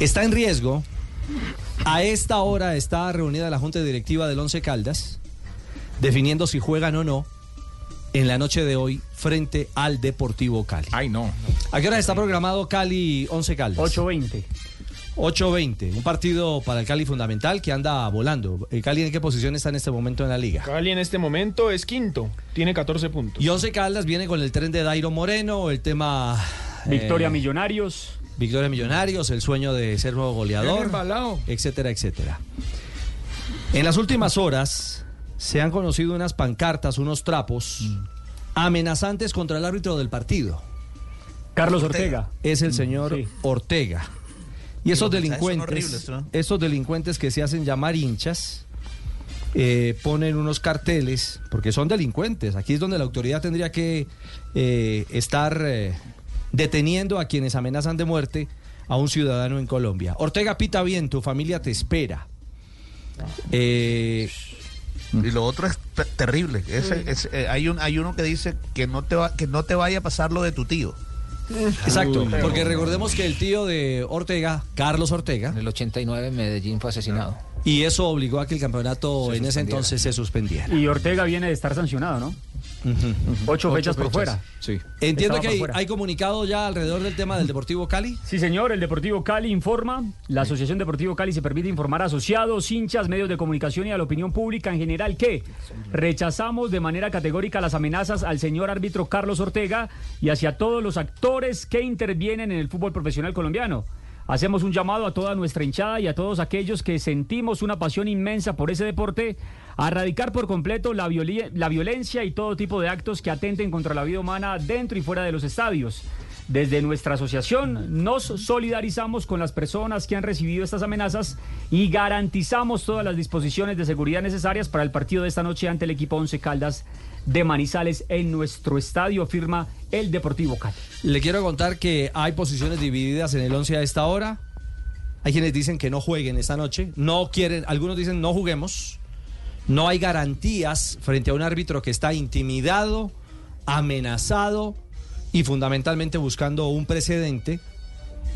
Está en riesgo. A esta hora está reunida la Junta Directiva del Once Caldas, definiendo si juegan o no en la noche de hoy frente al Deportivo Cali. Ay, no. ¿A qué hora está programado Cali Once Caldas? 8.20. 8.20, un partido para el Cali fundamental que anda volando. ¿El Cali en qué posición está en este momento en la liga? Cali en este momento es quinto, tiene 14 puntos. Y Once Caldas viene con el tren de Dairo Moreno, el tema... Victoria eh, Millonarios. Victoria Millonarios, el sueño de ser nuevo goleador, embalado. etcétera, etcétera. En las últimas horas se han conocido unas pancartas, unos trapos amenazantes contra el árbitro del partido. Carlos Ortega. Es el señor sí. Ortega. Y esos delincuentes, esos delincuentes que se hacen llamar hinchas, eh, ponen unos carteles, porque son delincuentes. Aquí es donde la autoridad tendría que eh, estar eh, deteniendo a quienes amenazan de muerte a un ciudadano en Colombia. Ortega pita bien, tu familia te espera. Eh, Y lo otro es te- terrible. Ese- ese, eh, hay, un, hay uno que dice que no, te va, que no te vaya a pasar lo de tu tío. exacto, porque recordemos que el tío de Ortega, Carlos Ortega, En el 89 Medellín fue asesinado. Y eso obligó a que el campeonato Se en ese entonces se suspendiera. Y Ortega viene de estar sancionado, ¿no? Ocho, fechas por fuera. Sí. Entiendo Estaba que hay, hay comunicado ya alrededor del tema del Deportivo Cali. Sí, señor, el Deportivo Cali informa. La Asociación Deportivo Cali se permite informar a asociados, hinchas, medios de comunicación y a la opinión pública en general que rechazamos de manera categórica las amenazas al señor árbitro Carlos Ortega y hacia todos los actores que intervienen en el fútbol profesional colombiano. Hacemos un llamado a toda nuestra hinchada y a todos aquellos que sentimos una pasión inmensa por ese deporte a erradicar por completo la, la violencia y todo tipo de actos que atenten contra la vida humana dentro y fuera de los estadios. Desde nuestra asociación nos solidarizamos con las personas que han recibido estas amenazas y garantizamos todas las disposiciones de seguridad necesarias para el partido de esta noche ante el equipo Once Caldas de Manizales en nuestro estadio, firma el Deportivo Cali. Le quiero contar que hay posiciones divididas en el 11 a esta hora. Hay quienes dicen que no jueguen esta noche. No quieren, algunos dicen no juguemos. No hay garantías frente a un árbitro que está intimidado, amenazado y fundamentalmente buscando un precedente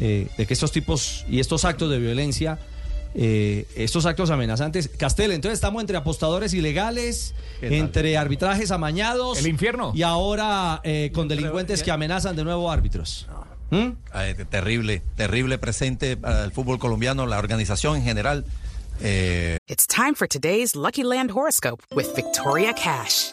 eh, de que estos tipos y estos actos de violencia, eh, estos actos amenazantes. Castel, entonces estamos entre apostadores ilegales, entre arbitrajes amañados. El infierno. Y ahora eh, con delincuentes que amenazan de nuevo árbitros. ¿Mm? Terrible, terrible presente para el fútbol colombiano, la organización en general. Eh, It's time for today's Lucky Land horoscope with Victoria Cash.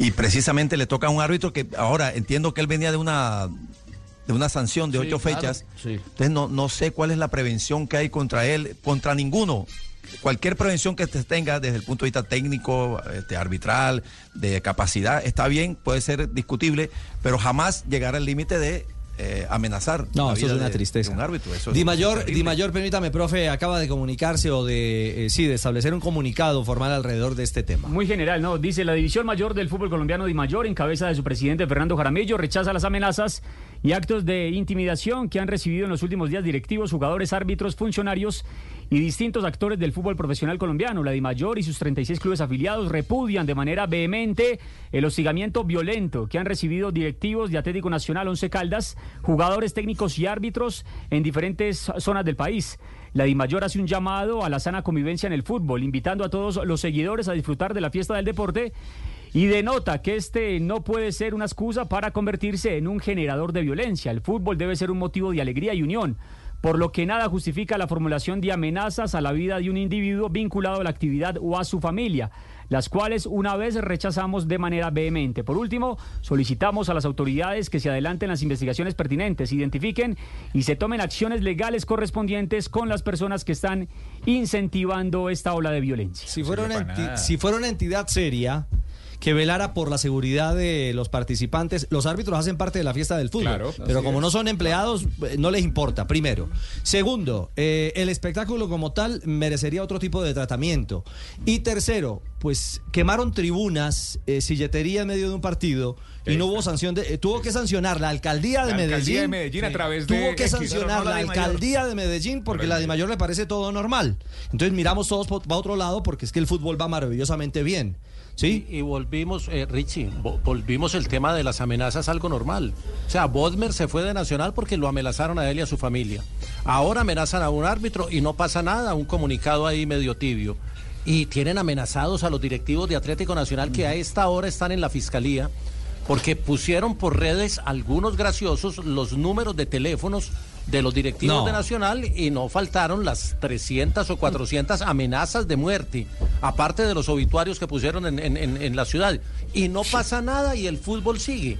Y precisamente le toca a un árbitro que ahora entiendo que él venía de una de una sanción de Sí, ocho claro, fechas. sí. Entonces no, no sé cuál es la prevención que hay contra él, contra ninguno. Cualquier prevención que se tenga desde el punto de vista técnico, este, arbitral, de capacidad, está bien, puede ser discutible, pero jamás llegar al límite de eh, amenazar. No, la eso es una de- tristeza. de un árbitro. Eso es- Di Mayor. Di Mayor, permítame, profe, acaba de comunicarse o de, eh, sí, de establecer un comunicado formal alrededor de este tema. Muy general, ¿no? Dice la División Mayor del Fútbol Colombiano Di Mayor, en cabeza de su presidente Fernando Jaramillo, rechaza las amenazas y actos de intimidación que han recibido en los últimos días directivos, jugadores, árbitros, funcionarios y distintos actores del fútbol profesional colombiano. La Di Mayor y sus 36 clubes afiliados repudian de manera vehemente el hostigamiento violento que han recibido directivos de Atlético Nacional, Once Caldas, jugadores técnicos y árbitros en diferentes zonas del país. La DIMAYOR hace un llamado a la sana convivencia en el fútbol, invitando a todos los seguidores a disfrutar de la fiesta del deporte y denota que este no puede ser una excusa para convertirse en un generador de violencia. El fútbol debe ser un motivo de alegría y unión, por lo que nada justifica la formulación de amenazas a la vida de un individuo vinculado a la actividad o a su familia, las cuales una vez rechazamos de manera vehemente. Por último, solicitamos a las autoridades que se adelanten las investigaciones pertinentes, identifiquen y se tomen acciones legales correspondientes con las personas que están incentivando esta ola de violencia. Si fuera, una enti- si fuera una entidad seria que velara por la seguridad de los participantes. Los árbitros hacen parte de la fiesta del fútbol, Claro, pero como es. no son empleados, eh, no les importa, primero. Segundo, eh, el espectáculo como tal merecería otro tipo de tratamiento. Y tercero, pues quemaron tribunas, eh, silletería en medio de un partido y no hubo sanción. De, eh, tuvo que sancionar la alcaldía de La Medellín. alcaldía de Medellín a través de Tuvo que X. sancionar no la la de Mayor. alcaldía de Medellín porque la de Mayor le parece todo normal. Entonces miramos todos para otro lado porque es que el fútbol va maravillosamente bien. ¿Sí? Y volvimos, eh, Richie, vo- volvimos el tema de las amenazas algo normal. O sea, Bodmer se fue de Nacional porque lo amenazaron a él y a su familia. Ahora amenazan a un árbitro y no pasa nada, un comunicado ahí medio tibio. Y tienen amenazados a los directivos de Atlético Nacional que a esta hora están en la fiscalía porque pusieron por redes algunos graciosos los números de teléfonos de los directivos No. de Nacional y no faltaron las 300 o 400 amenazas de muerte, aparte de los obituarios que pusieron en, en- en- en la ciudad. Y no pasa nada y el fútbol sigue.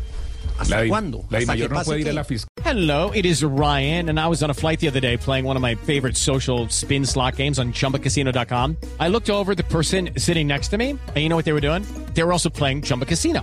¿Hasta cuándo? ¿Hasta que no pase puede ir a qué? la fiscalía. Hello, it is Ryan, and I was on a flight the other day playing one of my favorite social spin slot games on chumbacasino.com. I looked over at the person sitting next to me, and you know what they were doing? They were also playing Chumba Casino.